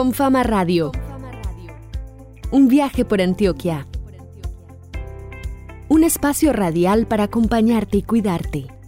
Con Fama Radio. Un viaje por Antioquia. Un espacio radial para acompañarte y cuidarte.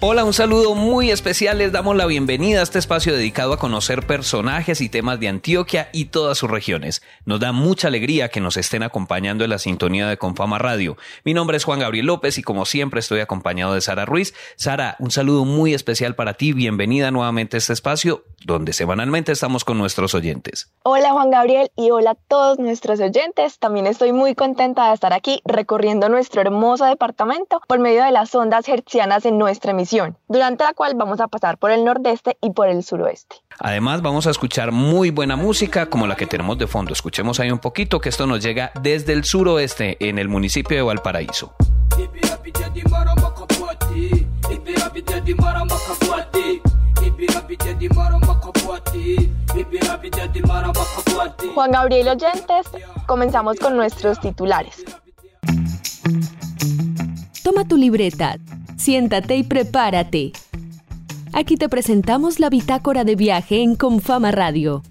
Hola, un saludo muy especial. Les damos la bienvenida a este espacio dedicado a conocer personajes y temas de Antioquia y todas sus regiones. Nos da mucha alegría que nos estén acompañando en la sintonía de Confama Radio. Mi nombre es Juan Gabriel López y como siempre estoy acompañado de Sara Ruiz. Sara, un saludo muy especial para ti. Bienvenida nuevamente a este espacio donde semanalmente estamos con nuestros oyentes. Hola Juan Gabriel y hola a todos nuestros oyentes. También estoy muy contenta de estar aquí recorriendo nuestro hermoso departamento por medio de las ondas hertzianas en nuestra emisión durante la cual vamos a pasar por el nordeste y por el suroeste. Además vamos a escuchar muy buena música como la que tenemos de fondo. Escuchemos ahí un poquito que esto nos llega desde el suroeste en el municipio de Valparaíso. Juan Gabriel Oyentes, comenzamos con nuestros titulares. Toma tu libreta, siéntate y prepárate. Aquí te presentamos la bitácora de viaje en Confama Radio.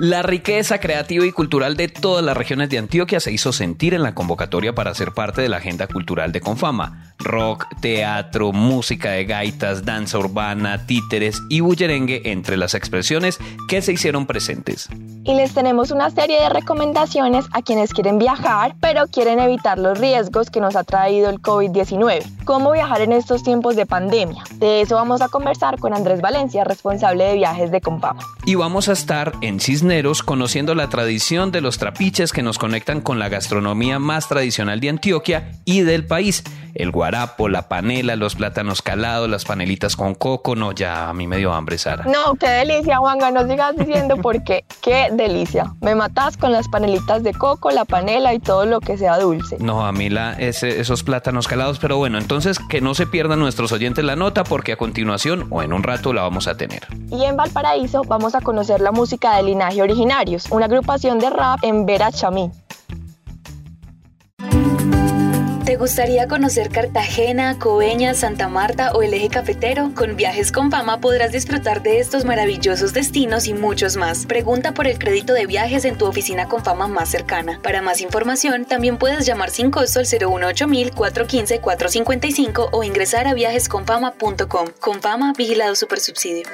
La riqueza creativa y cultural de todas las regiones de Antioquia se hizo sentir en la convocatoria para ser parte de la agenda cultural de Confama. Rock, teatro, música de gaitas, danza urbana, títeres y bullerengue entre las expresiones que se hicieron presentes. Y les tenemos una serie de recomendaciones a quienes quieren viajar, pero quieren evitar los riesgos que nos ha traído el COVID-19. ¿Cómo viajar en estos tiempos de pandemia? De eso vamos a conversar con Andrés Valencia, responsable de viajes de Confama. Y vamos a estar en Cisne conociendo la tradición de los trapiches que nos conectan con la gastronomía más tradicional de Antioquia y del país. El guarapo, la panela, los plátanos calados, las panelitas con coco. No, ya a mí me dio hambre, Sara. No, qué delicia, Juanga. No sigas diciendo porque qué delicia. Me matas con las panelitas de coco, la panela y todo lo que sea dulce. No, a mí la, esos plátanos calados. Pero bueno, entonces que no se pierdan nuestros oyentes la nota porque a continuación o en un rato la vamos a tener. Y en Valparaíso vamos a conocer la música de Linaje Originarios, una agrupación de rap en Vera Chamí. ¿Te gustaría conocer Cartagena, Coveña, Santa Marta o el eje cafetero? Con Viajes con Fama podrás disfrutar de estos maravillosos destinos y muchos más. Pregunta por el crédito de viajes en tu oficina con Fama más cercana. Para más información, también puedes llamar sin costo al 018 415 455 o ingresar a viajesconfama.com. Con Fama, vigilado supersubsidio.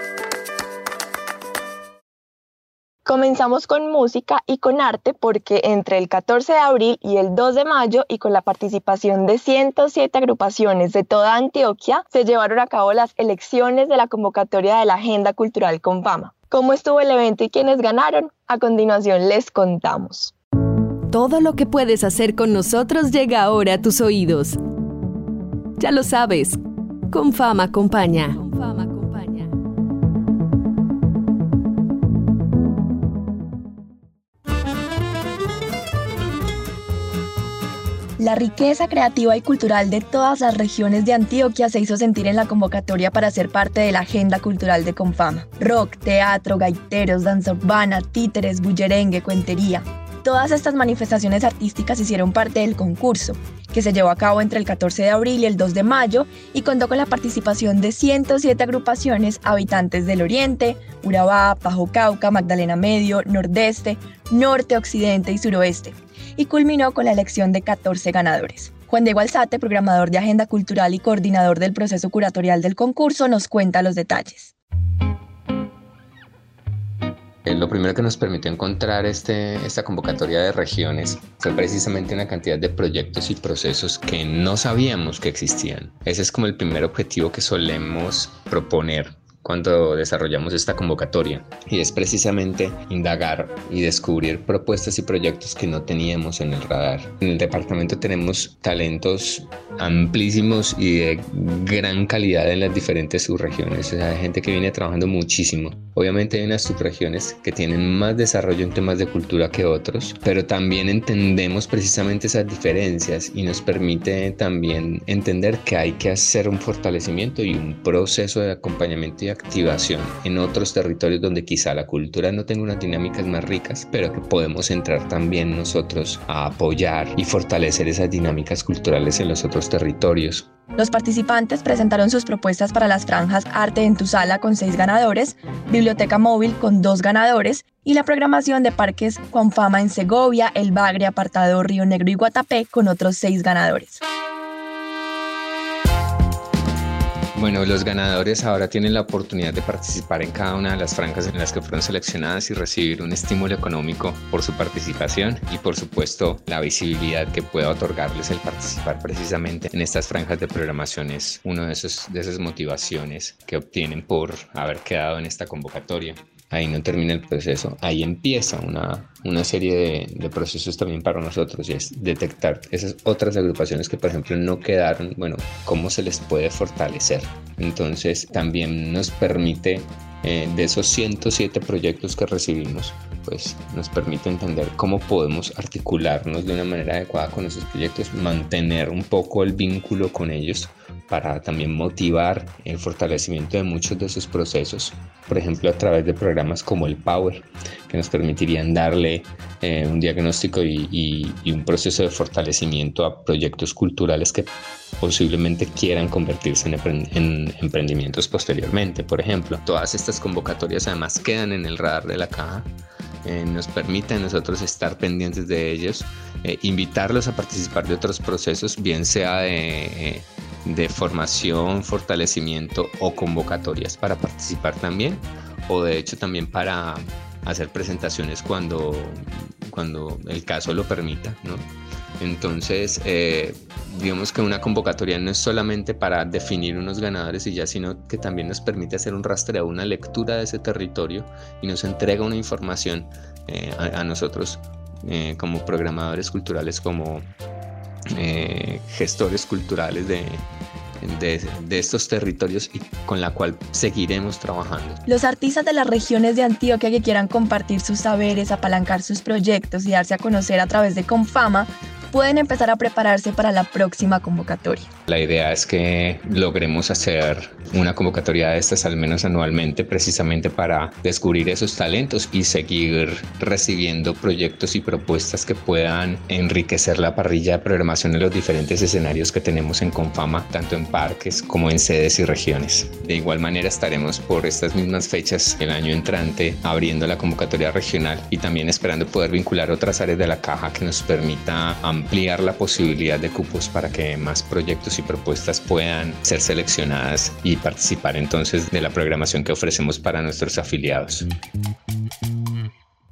Comenzamos con música y con arte porque entre el 14 de abril y el 2 de mayo y con la participación de 107 agrupaciones de toda Antioquia se llevaron a cabo las elecciones de la convocatoria de la Agenda Cultural con Fama. ¿Cómo estuvo el evento y quiénes ganaron? A continuación les contamos. Todo lo que puedes hacer con nosotros llega ahora a tus oídos. Ya lo sabes, con Fama acompaña. La riqueza creativa y cultural de todas las regiones de Antioquia se hizo sentir en la convocatoria para ser parte de la agenda cultural de Confama. Rock, teatro, gaiteros, danza urbana, títeres, bullerengue, cuentería. Todas estas manifestaciones artísticas hicieron parte del concurso, que se llevó a cabo entre el 14 de abril y el 2 de mayo y contó con la participación de 107 agrupaciones habitantes del Oriente, Urabá, Bajo Cauca, Magdalena Medio, Nordeste, Norte, Occidente y Suroeste y culminó con la elección de 14 ganadores. Juan Diego Alzate, programador de Agenda Cultural y coordinador del proceso curatorial del concurso, nos cuenta los detalles. Eh, lo primero que nos permitió encontrar este, esta convocatoria de regiones fue precisamente una cantidad de proyectos y procesos que no sabíamos que existían. Ese es como el primer objetivo que solemos proponer cuando desarrollamos esta convocatoria y es precisamente indagar y descubrir propuestas y proyectos que no teníamos en el radar. En el departamento tenemos talentos amplísimos y de gran calidad en las diferentes subregiones, o sea, hay gente que viene trabajando muchísimo. Obviamente hay unas subregiones que tienen más desarrollo en temas de cultura que otros, pero también entendemos precisamente esas diferencias y nos permite también entender que hay que hacer un fortalecimiento y un proceso de acompañamiento y activación en otros territorios donde quizá la cultura no tenga unas dinámicas más ricas, pero que podemos entrar también nosotros a apoyar y fortalecer esas dinámicas culturales en los otros territorios. Los participantes presentaron sus propuestas para las franjas Arte en tu sala con seis ganadores, Biblioteca Móvil con dos ganadores y la programación de parques con fama en Segovia, El Bagre, Apartado, Río Negro y Guatapé con otros seis ganadores. Bueno, los ganadores ahora tienen la oportunidad de participar en cada una de las franjas en las que fueron seleccionadas y recibir un estímulo económico por su participación y por supuesto la visibilidad que pueda otorgarles el participar precisamente en estas franjas de programación es una de, de esas motivaciones que obtienen por haber quedado en esta convocatoria ahí no termina el proceso, ahí empieza una, una serie de, de, procesos también para nosotros y es detectar esas otras agrupaciones que por ejemplo no quedaron, bueno, cómo se les puede fortalecer. Entonces también nos permite eh, de esos 107 proyectos que recibimos, pues nos permite entender cómo podemos articularnos de una manera adecuada con esos proyectos, mantener un poco el vínculo con ellos para también motivar el fortalecimiento de muchos de esos procesos, por ejemplo a través de programas como el Power, que nos permitirían darle eh, un diagnóstico y, un proceso de fortalecimiento a proyectos culturales que posiblemente quieran convertirse en, emprendimientos posteriormente. Por ejemplo, todas estas convocatorias además quedan en el radar de la caja. Eh, nos permite a nosotros estar pendientes de ellos, eh, invitarlos a participar de otros procesos, bien sea de de formación, fortalecimiento o convocatorias para participar también, o de hecho también para hacer presentaciones cuando, cuando el caso lo permita, ¿no? Entonces, eh, digamos que una convocatoria no es solamente para definir unos ganadores y ya, sino que también nos permite hacer un rastreo, una lectura de ese territorio y nos entrega una información eh, a, nosotros eh, como programadores culturales, como eh, gestores culturales de, de, estos territorios y con la cual seguiremos trabajando. Los artistas de las regiones de Antioquia que quieran compartir sus saberes, apalancar sus proyectos y darse a conocer a través de Confama pueden empezar a prepararse para la próxima convocatoria. La idea es que logremos hacer una convocatoria de estas al menos anualmente precisamente para descubrir esos talentos y seguir recibiendo proyectos y propuestas que puedan enriquecer la parrilla de programación en los diferentes escenarios que tenemos en Confama, tanto en parques como en sedes y regiones. De igual manera estaremos por estas mismas fechas el año entrante abriendo la convocatoria regional y también esperando poder vincular otras áreas de la caja que nos permita ampliar la posibilidad de cupos para que más proyectos y propuestas puedan ser seleccionadas y participar entonces de la programación que ofrecemos para nuestros afiliados.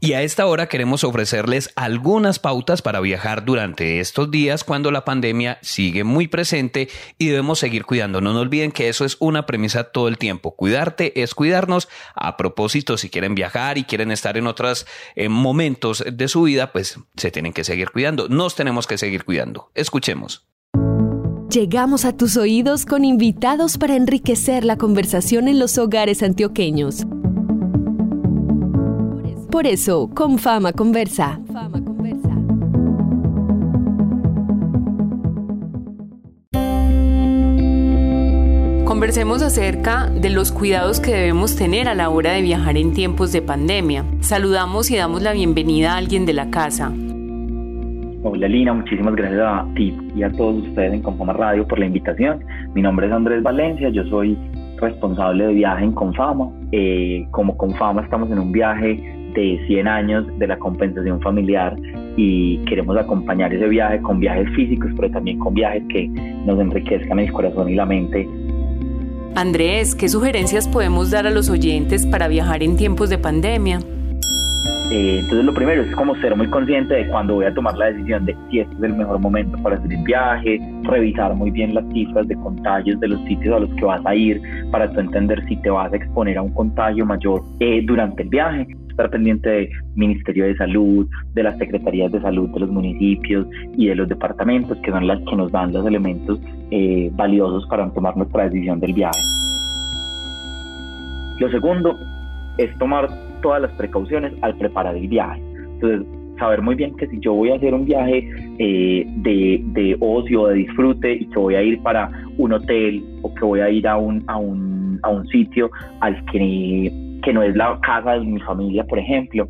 Y a esta hora queremos ofrecerles algunas pautas para viajar durante estos días cuando la pandemia sigue muy presente y debemos seguir cuidándonos. No olviden que eso es una premisa todo el tiempo. Cuidarte es cuidarnos. A propósito, si quieren viajar y quieren estar en otros eh, momentos de su vida, pues se tienen que seguir cuidando. Nos tenemos que seguir cuidando. Escuchemos. Llegamos a tus oídos con invitados para enriquecer la conversación en los hogares antioqueños. Por eso, con Fama Conversa. Conversemos acerca de los cuidados que debemos tener a la hora de viajar en tiempos de pandemia. Saludamos y damos la bienvenida a alguien de la casa. Hola Lina, muchísimas gracias a ti y a todos ustedes en Confama Radio por la invitación. Mi nombre es Andrés Valencia, yo soy responsable de viaje en Confama. Eh, como Confama estamos en un viaje de 100 años de la compensación familiar y queremos acompañar ese viaje con viajes físicos, pero también con viajes que nos enriquezcan el corazón y la mente. Andrés, ¿qué sugerencias podemos dar a los oyentes para viajar en tiempos de pandemia? Eh, entonces lo primero es como ser muy consciente de cuándo voy a tomar la decisión de si este es el mejor momento para hacer el viaje, revisar muy bien las cifras de contagios de los sitios a los que vas a ir para tú entender si te vas a exponer a un contagio mayor eh, durante el viaje estar pendiente del Ministerio de Salud, de las Secretarías de Salud de los municipios y de los departamentos, que son las que nos dan los elementos eh, valiosos para tomar nuestra decisión del viaje. Lo segundo es tomar todas las precauciones al preparar el viaje. Entonces, saber muy bien que si yo voy a hacer un viaje eh, de, de, ocio, de disfrute, y que voy a ir para un hotel o que voy a ir a un, a un, a un sitio al que que no es la casa de mi familia, por ejemplo,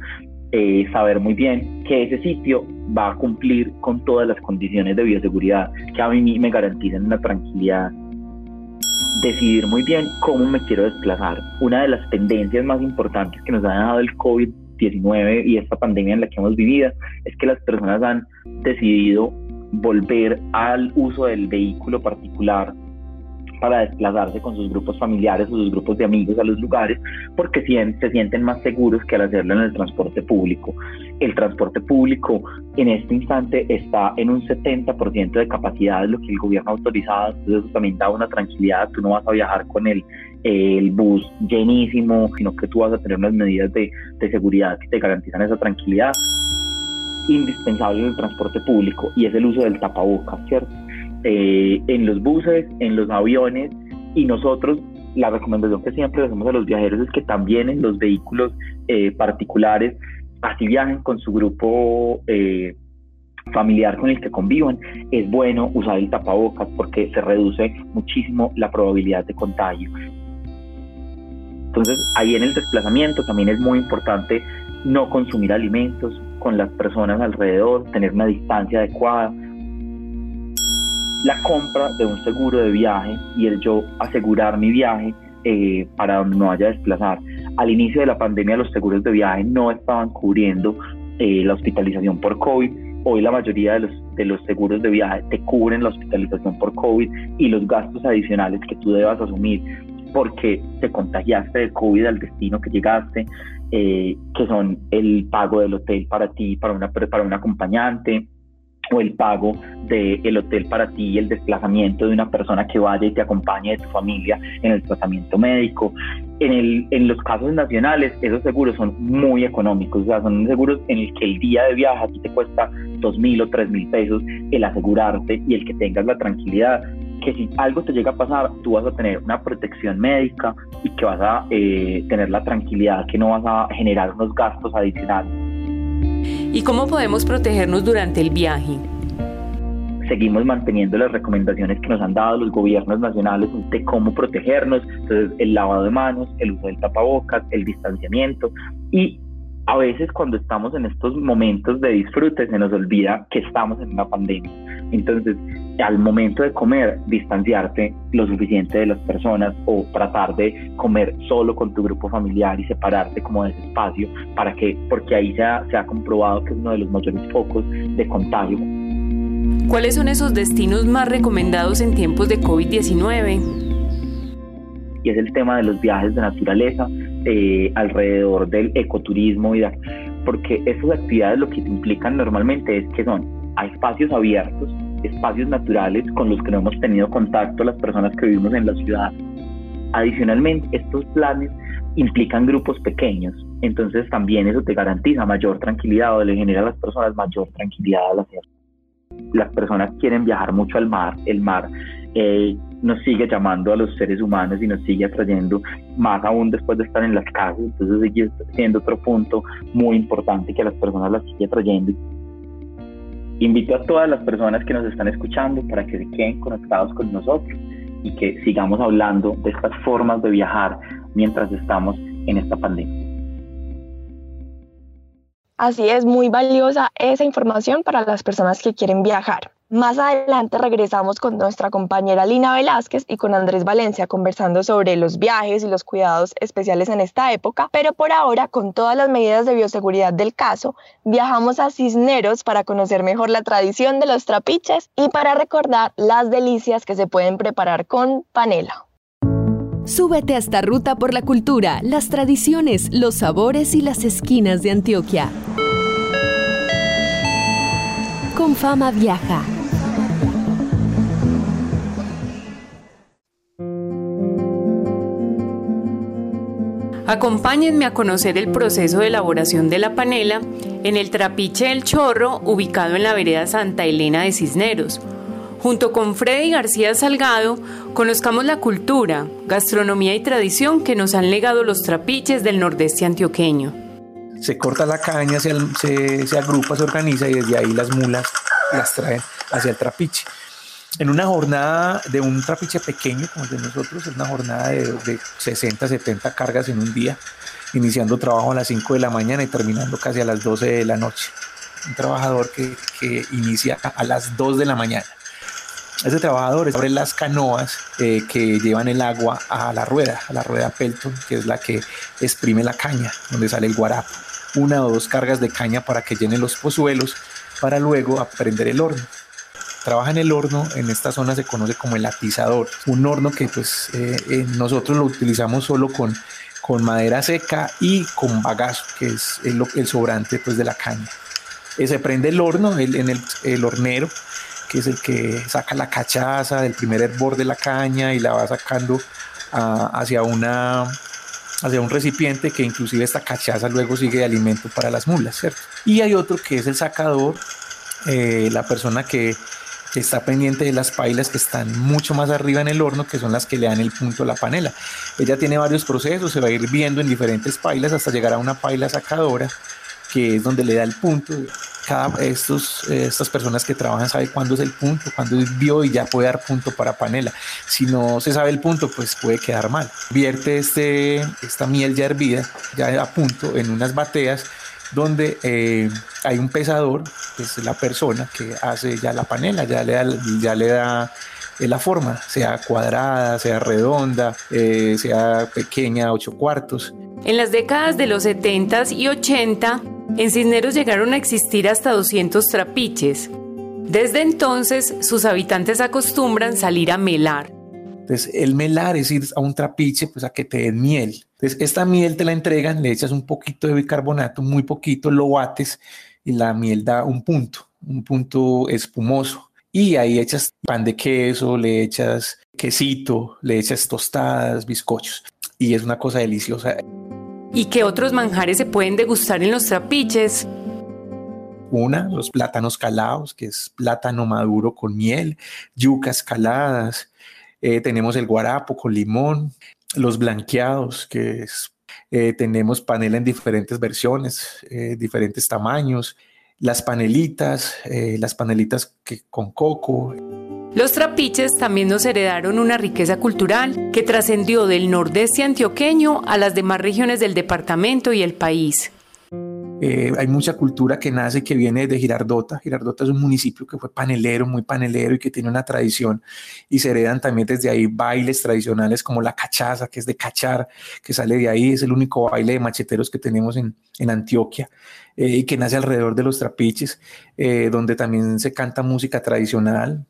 eh, saber muy bien que ese sitio va a cumplir con todas las condiciones de bioseguridad que a mí me garantizan una tranquilidad decidir muy bien cómo me quiero desplazar. Una de las tendencias más importantes que nos ha dado el COVID-19 y esta pandemia en la que hemos vivido es que las personas han decidido volver al uso del vehículo particular para desplazarse con sus grupos familiares o sus grupos de amigos a los lugares porque se sienten más seguros que al hacerlo en el transporte público. El transporte público en este instante está en un 70% de capacidad, lo que el gobierno ha autorizado, entonces eso también da una tranquilidad, tú no vas a viajar con el, el bus llenísimo, sino que tú vas a tener unas medidas de, de seguridad que te garantizan esa tranquilidad indispensable en el transporte público y es el uso del tapabocas, ¿cierto? Eh, en los buses, en los aviones y nosotros la recomendación que siempre hacemos a los viajeros es que también en los vehículos eh, particulares, así viajen con su grupo eh, familiar con el que convivan, es bueno usar el tapabocas porque se reduce muchísimo la probabilidad de contagio. Entonces, ahí en el desplazamiento también es muy importante no consumir alimentos con las personas alrededor, tener una distancia adecuada, la compra de un seguro de viaje y el yo asegurar mi viaje eh, para donde no vaya a desplazar. Al inicio de la pandemia los seguros de viaje no estaban cubriendo eh, la hospitalización por COVID. Hoy la mayoría de los, de los seguros de viaje te cubren la hospitalización por COVID y los gastos adicionales que tú debas asumir porque te contagiaste de COVID al destino que llegaste, eh, que son el pago del hotel para ti, para una, para un acompañante, o el pago del el hotel para ti y el desplazamiento de una persona que vaya y te acompañe de tu familia en el tratamiento médico. En, el, en los casos nacionales, esos seguros son muy económicos, o sea, son seguros en el que el día de viaje a ti te cuesta dos mil o tres mil pesos el asegurarte y el que tengas la tranquilidad que si algo te llega a pasar, tú vas a tener una protección médica y que vas a eh, tener la tranquilidad que no vas a generar unos gastos adicionales. ¿Y cómo podemos protegernos durante el viaje? seguimos manteniendo las recomendaciones que nos han dado los gobiernos nacionales de cómo protegernos, entonces el lavado de manos, el uso del tapabocas, el distanciamiento y a veces cuando estamos en estos momentos de disfrute se nos olvida que estamos en una pandemia. Entonces, al momento de comer, distanciarte lo suficiente de las personas o tratar de comer solo con tu grupo familiar y separarte como de ese espacio para que, porque ahí se ha, se ha comprobado que es uno de los mayores focos de contagio. ¿Cuáles son esos destinos más recomendados en tiempos de COVID-19? Y es el tema de los viajes de naturaleza, eh, alrededor del ecoturismo y porque esas actividades lo que implican normalmente es que son a espacios abiertos, espacios naturales con los que no hemos tenido contacto las personas que vivimos en la ciudad. Adicionalmente, estos planes implican grupos pequeños, entonces también eso te garantiza mayor tranquilidad o le genera a las personas mayor tranquilidad al hacerlo. Las personas quieren viajar mucho al mar, el mar eh, nos sigue llamando a los seres humanos y nos sigue atrayendo más aún después de estar en las casas, entonces sigue siendo otro punto muy importante que a las personas las sigue atrayendo. Invito a todas las personas que nos están escuchando para que se queden conectados con nosotros y que sigamos hablando de estas formas de viajar mientras estamos en esta pandemia. Así es, muy valiosa esa información para las personas que quieren viajar. Más adelante regresamos con nuestra compañera Lina Velázquez y con Andrés Valencia conversando sobre los viajes y los cuidados especiales en esta época, pero por ahora, con todas las medidas de bioseguridad del caso, viajamos a Cisneros para conocer mejor la tradición de los trapiches y para recordar las delicias que se pueden preparar con panela. Súbete a esta ruta por la cultura, las tradiciones, los sabores y las esquinas de Antioquia. Con fama viaja. Acompáñenme a conocer el proceso de elaboración de la panela en el Trapiche del Chorro, ubicado en la vereda Santa Elena de Cisneros. Junto con Freddy García Salgado, conozcamos la cultura, gastronomía y tradición que nos han legado los trapiches del nordeste antioqueño. Se corta la caña, se, se agrupa, se organiza y desde ahí las mulas las traen hacia el trapiche en una jornada de un trapiche pequeño como el de nosotros, es una jornada de, 60, 70 cargas en un día, iniciando trabajo a las 5 de la mañana y terminando casi a las 12 de la noche. Un trabajador que, inicia a las 2 de la mañana. Ese trabajador abre las canoas eh, que llevan el agua a la rueda, a la rueda Pelton, que es la que exprime la caña, donde sale el guarapo. Una o dos cargas de caña para que llenen los pozuelos, para luego prender el horno trabaja en el horno, en esta zona se conoce como el atizador, un horno que pues eh, eh, nosotros lo utilizamos solo con, con madera seca y con bagazo, que es el, sobrante pues de la caña. se prende el horno, el, en el, el hornero, que es el que saca la cachaza del primer hervor de la caña y la va sacando hacia una hacia un recipiente que inclusive esta cachaza luego sigue de alimento para las mulas, ¿cierto? Y hay otro que es el sacador, eh, la persona que, está pendiente de las pailas que están mucho más arriba en el horno, que son las que le dan el punto a la panela. Ella tiene varios procesos, se va a ir viendo en diferentes pailas hasta llegar a una paila sacadora, que es donde le da el punto cada estos, eh, estas personas que trabajan saben cuándo es el punto, cuándo es bio y ya puede dar punto para panela. Si no se sabe el punto, pues puede quedar mal. Vierte este, esta miel ya hervida, ya a punto, en unas bateas donde eh, hay un pesador, que es la persona que hace ya la panela, ya le da, ya le da eh, la forma, sea cuadrada, sea redonda, sea pequeña, ocho cuartos. En las décadas de los 70 y 80, en Cisneros llegaron a existir hasta 200 trapiches. Desde entonces, sus habitantes acostumbran salir a melar. Entonces, el melar es ir a un trapiche, pues a que te den miel. Entonces, esta miel te la entregan, le echas un poquito de bicarbonato, muy poquito, lo bates y la miel da un punto, un punto espumoso. Y ahí echas pan de queso, le echas quesito, le echas tostadas, bizcochos. Y es una cosa deliciosa. ¿Y qué otros manjares se pueden degustar en los trapiches? Una, los plátanos calados, que es plátano maduro con miel, yucas caladas, eh, tenemos el guarapo con limón, los blanqueados, que eh, tenemos panela en diferentes versiones, eh, diferentes tamaños, las panelitas, las panelitas que, con coco. Los trapiches también nos heredaron una riqueza cultural que trascendió del nordeste antioqueño a las demás regiones del departamento y el país. Eh, hay mucha cultura que nace que viene de Girardota. Girardota es un municipio que fue panelero, muy panelero y que tiene una tradición y se heredan también desde ahí bailes tradicionales como la cachaza, que es de cachar, que sale de ahí, es el único baile de macheteros que tenemos en, en Antioquia eh, y que nace alrededor de los trapiches, eh, donde también se canta música tradicional,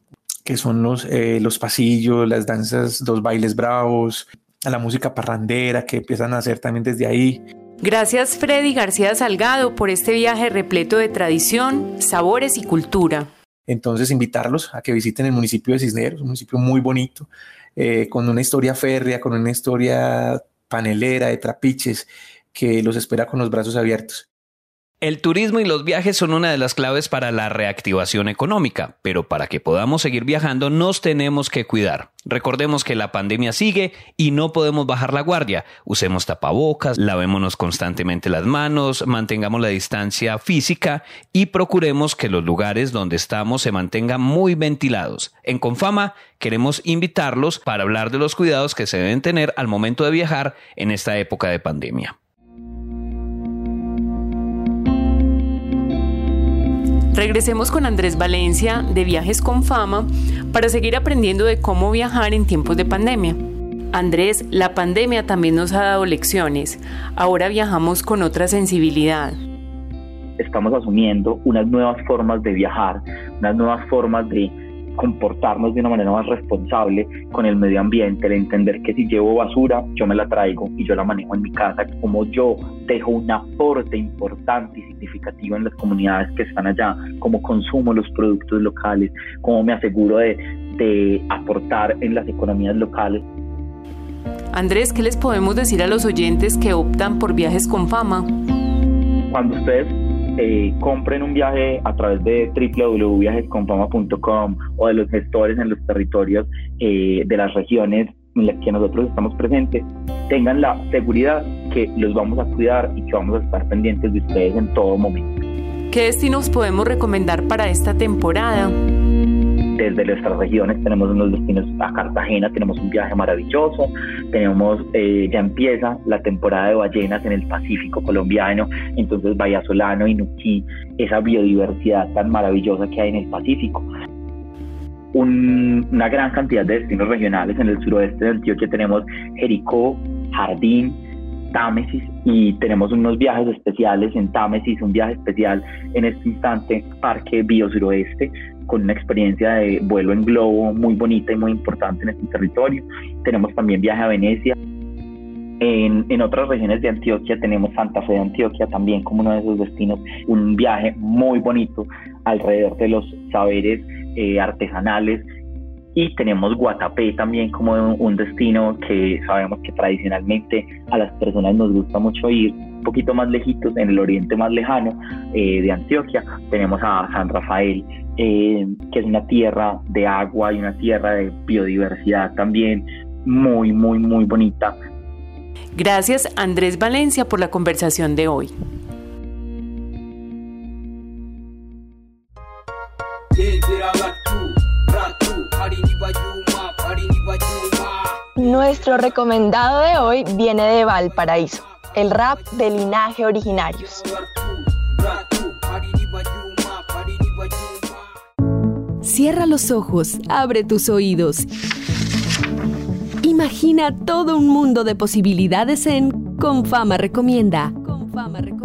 que son los, eh, los pasillos, las danzas, los bailes bravos, a la música parrandera que empiezan a hacer también desde ahí. Gracias Freddy García Salgado por este viaje repleto de tradición, sabores y cultura. Entonces invitarlos a que visiten el municipio de Cisneros, un municipio muy bonito, eh, con una historia férrea, con una historia panelera de trapiches que los espera con los brazos abiertos. El turismo y los viajes son una de las claves para la reactivación económica, pero para que podamos seguir viajando nos tenemos que cuidar. Recordemos que la pandemia sigue y no podemos bajar la guardia. Usemos tapabocas, lavémonos constantemente las manos, mantengamos la distancia física y procuremos que los lugares donde estamos se mantengan muy ventilados. En Confama queremos invitarlos para hablar de los cuidados que se deben tener al momento de viajar en esta época de pandemia. Regresemos con Andrés Valencia de Viajes con Fama para seguir aprendiendo de cómo viajar en tiempos de pandemia. Andrés, la pandemia también nos ha dado lecciones. Ahora viajamos con otra sensibilidad. Estamos asumiendo unas nuevas formas de viajar, unas nuevas formas de comportarnos de una manera más responsable con el medio ambiente, el entender que si llevo basura, yo me la traigo y yo la manejo en mi casa, como yo dejo un aporte importante y significativo en las comunidades que están allá, como consumo los productos locales, cómo me aseguro de, de aportar en las economías locales. Andrés, ¿qué les podemos decir a los oyentes que optan por viajes con fama? Cuando ustedes eh, compren un viaje a través de www.viajesconfama.com o de los gestores en los territorios eh, de las regiones en las que nosotros estamos presentes, tengan la seguridad que los vamos a cuidar y que vamos a estar pendientes de ustedes en todo momento. ¿Qué destinos podemos recomendar para esta temporada? Desde nuestras regiones tenemos unos destinos a Cartagena, tenemos un viaje maravilloso, tenemos, eh, ya empieza la temporada de ballenas en el Pacífico colombiano, entonces Bahía Solano y Nuquí, esa biodiversidad tan maravillosa que hay en el Pacífico. una gran cantidad de destinos regionales. En el suroeste de Antioquia tenemos Jericó, Jardín, Támesis y tenemos unos viajes especiales en Támesis, un viaje especial en este instante, Parque Bio Suroeste, con una experiencia de vuelo en globo muy bonita y muy importante en este territorio. Tenemos también viaje a Venecia. En, en, otras regiones de Antioquia tenemos Santa Fe de Antioquia también como uno de esos destinos, un viaje muy bonito alrededor de los saberes eh, artesanales y tenemos Guatapé también como un destino que sabemos que tradicionalmente a las personas nos gusta mucho ir un poquito más lejitos en el oriente más lejano eh, de Antioquia tenemos a San Rafael eh, que es una tierra de agua y una tierra de biodiversidad también muy muy muy bonita Gracias Andrés Valencia por la conversación de hoy. Nuestro recomendado de hoy viene de Valparaíso, el rap de linaje originarios. Cierra los ojos, abre tus oídos. Imagina todo un mundo de posibilidades en Con Fama Recomienda. Con Fama Recomienda.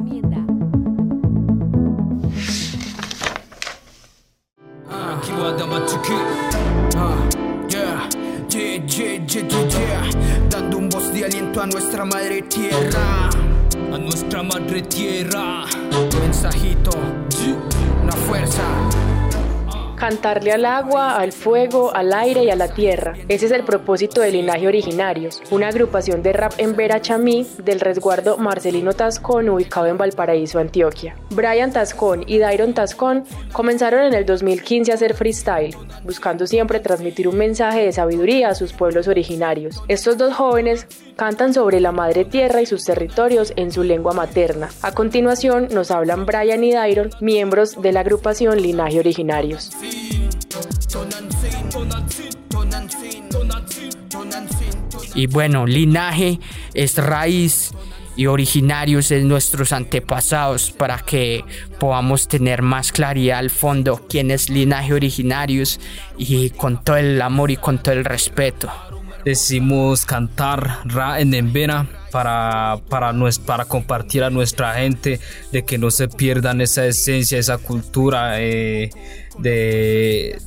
Madre tierra, a nuestra madre tierra. Mensajito, una fuerza cantarle al agua, al fuego, al aire y a la tierra. Ese es el propósito de Linaje Originarios, una agrupación de rap en Vera Chamí del resguardo Marcelino Tascón ubicado en Valparaíso, Antioquia. Brian Tascón y Dairon Tascón comenzaron en el 2015 a hacer freestyle, buscando siempre transmitir un mensaje de sabiduría a sus pueblos originarios. Estos dos jóvenes cantan sobre la madre tierra y sus territorios en su lengua materna. A continuación nos hablan Brian y Dairon, miembros de la agrupación Linaje Originarios. Y bueno, linaje es raíz y originarios de nuestros antepasados para que podamos tener más claridad al fondo quién es linaje originarios y con todo el amor y con todo el respeto. Decimos cantar Ra en Embera para, para, para compartir a nuestra gente, de que no se pierdan esa esencia, esa cultura, eh, de,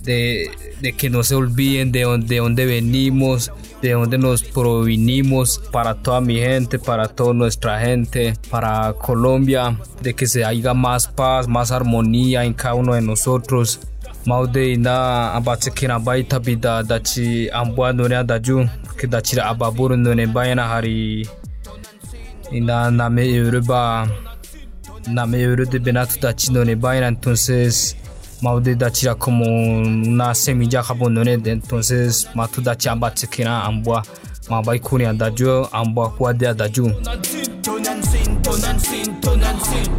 de, que no se olviden de dónde, de venimos, de dónde nos provinimos, para toda mi gente, para toda nuestra gente, para Colombia, de que se haya más paz, más armonía en cada uno de nosotros. Maude ina abace kina bai tabi da dachi ambua none adaju ke dachi da ababuru none bayana hari. Ina name yoruba name yoruba benatu dachi none bayana entonces maude dachi da como una semilla jabonone entonces matu dachi abace kina ambua mabai kuni adaju ambua kuade adaju Tonansin, tonansin, tonansin,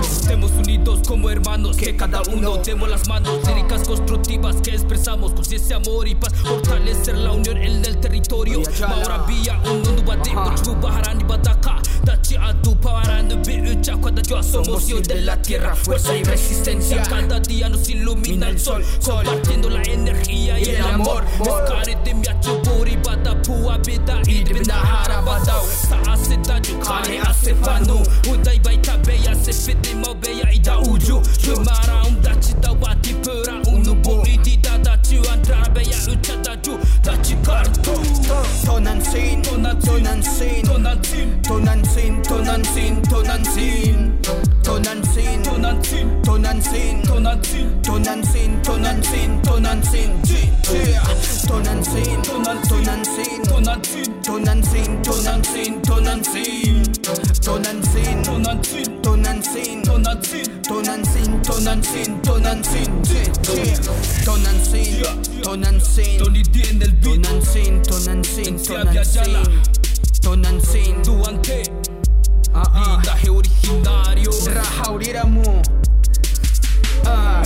Estemos unidos como hermanos, que cada uno demos las manos, líricas constructivas que expresamos, con ese amor y paz, fortalecer la unión en el territorio. Ahora vía un mundo bate, bajarán y bataka, dachi adu pavarando, biucha, cuando yo somos yo de la tierra, fuerza y resistencia. Cada día nos ilumina el sol, compartiendo la energía y el amor. Escare de mi bata pua sa acetadio, kane acefano, udai baita beia, se fete mau beia, ida ujo, chuma Ah,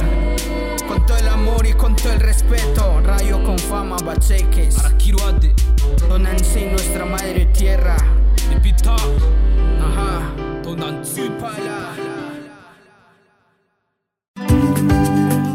con todo el amor y con todo el respeto, Rayo con fama, Bacheques, Araquiruate, Tonan sin, nuestra madre tierra, Lipita, ajá, sin,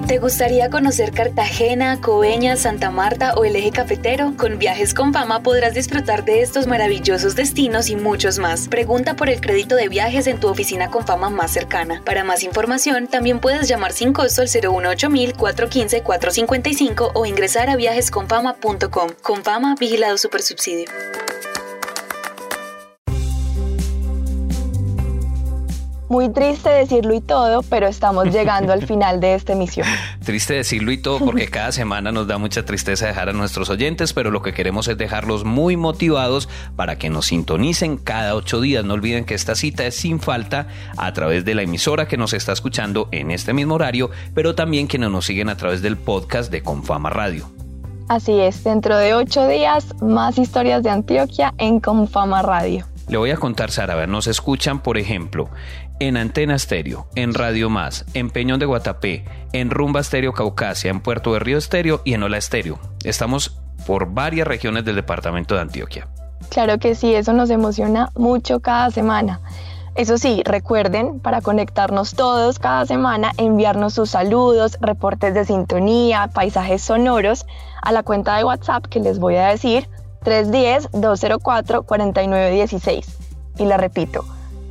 Pala. gustaría conocer Cartagena, Coveñas, Santa Marta o el eje cafetero? Con Viajes con Fama podrás disfrutar de estos maravillosos destinos y muchos más. Pregunta por el crédito de viajes en tu oficina con Fama más cercana. Para más información, también puedes llamar sin costo al 018 415 455 o ingresar a viajesconfama.com. Con Fama, vigilado supersubsidio. Muy triste decirlo y todo, pero estamos llegando al final de esta emisión. Triste decirlo y todo porque cada semana nos da mucha tristeza dejar a nuestros oyentes, pero lo que queremos es dejarlos muy motivados para que nos sintonicen cada ocho días. No olviden que esta cita es sin falta a través de la emisora que nos está escuchando en este mismo horario, pero también quienes nos siguen a través del podcast de Confama Radio. Así es, dentro de ocho días, más historias de Antioquia en Confama Radio. Le voy a contar, Sara, a ver, nos escuchan, por ejemplo, en Antena Estéreo, en Radio Más, en Peñón de Guatapé, en Rumba Estéreo Caucasia, en Puerto de Río Estéreo y en Ola Estéreo. Estamos por varias regiones del departamento de Antioquia. Claro que sí, eso nos emociona mucho cada semana. Eso sí, recuerden, para conectarnos todos cada semana, enviarnos sus saludos, reportes de sintonía, paisajes sonoros a la cuenta de WhatsApp que les voy a decir 310-204-4916. Y la repito,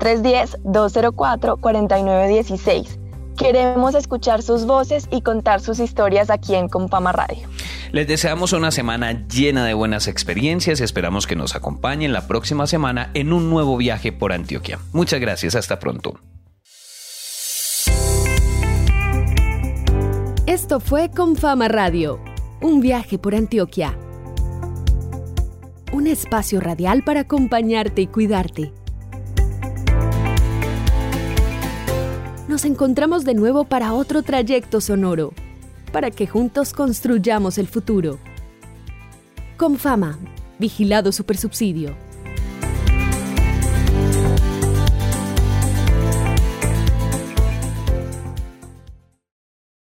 310-204-4916. Queremos escuchar sus voces y contar sus historias aquí en Compama Radio. Les deseamos una semana llena de buenas experiencias y esperamos que nos acompañen la próxima semana en un nuevo viaje por Antioquia. Muchas gracias, hasta pronto. Esto fue Confama Radio, un viaje por Antioquia. Un espacio radial para acompañarte y cuidarte. Nos encontramos de nuevo para otro trayecto sonoro, para que juntos construyamos el futuro. Con fama, vigilado supersubsidio.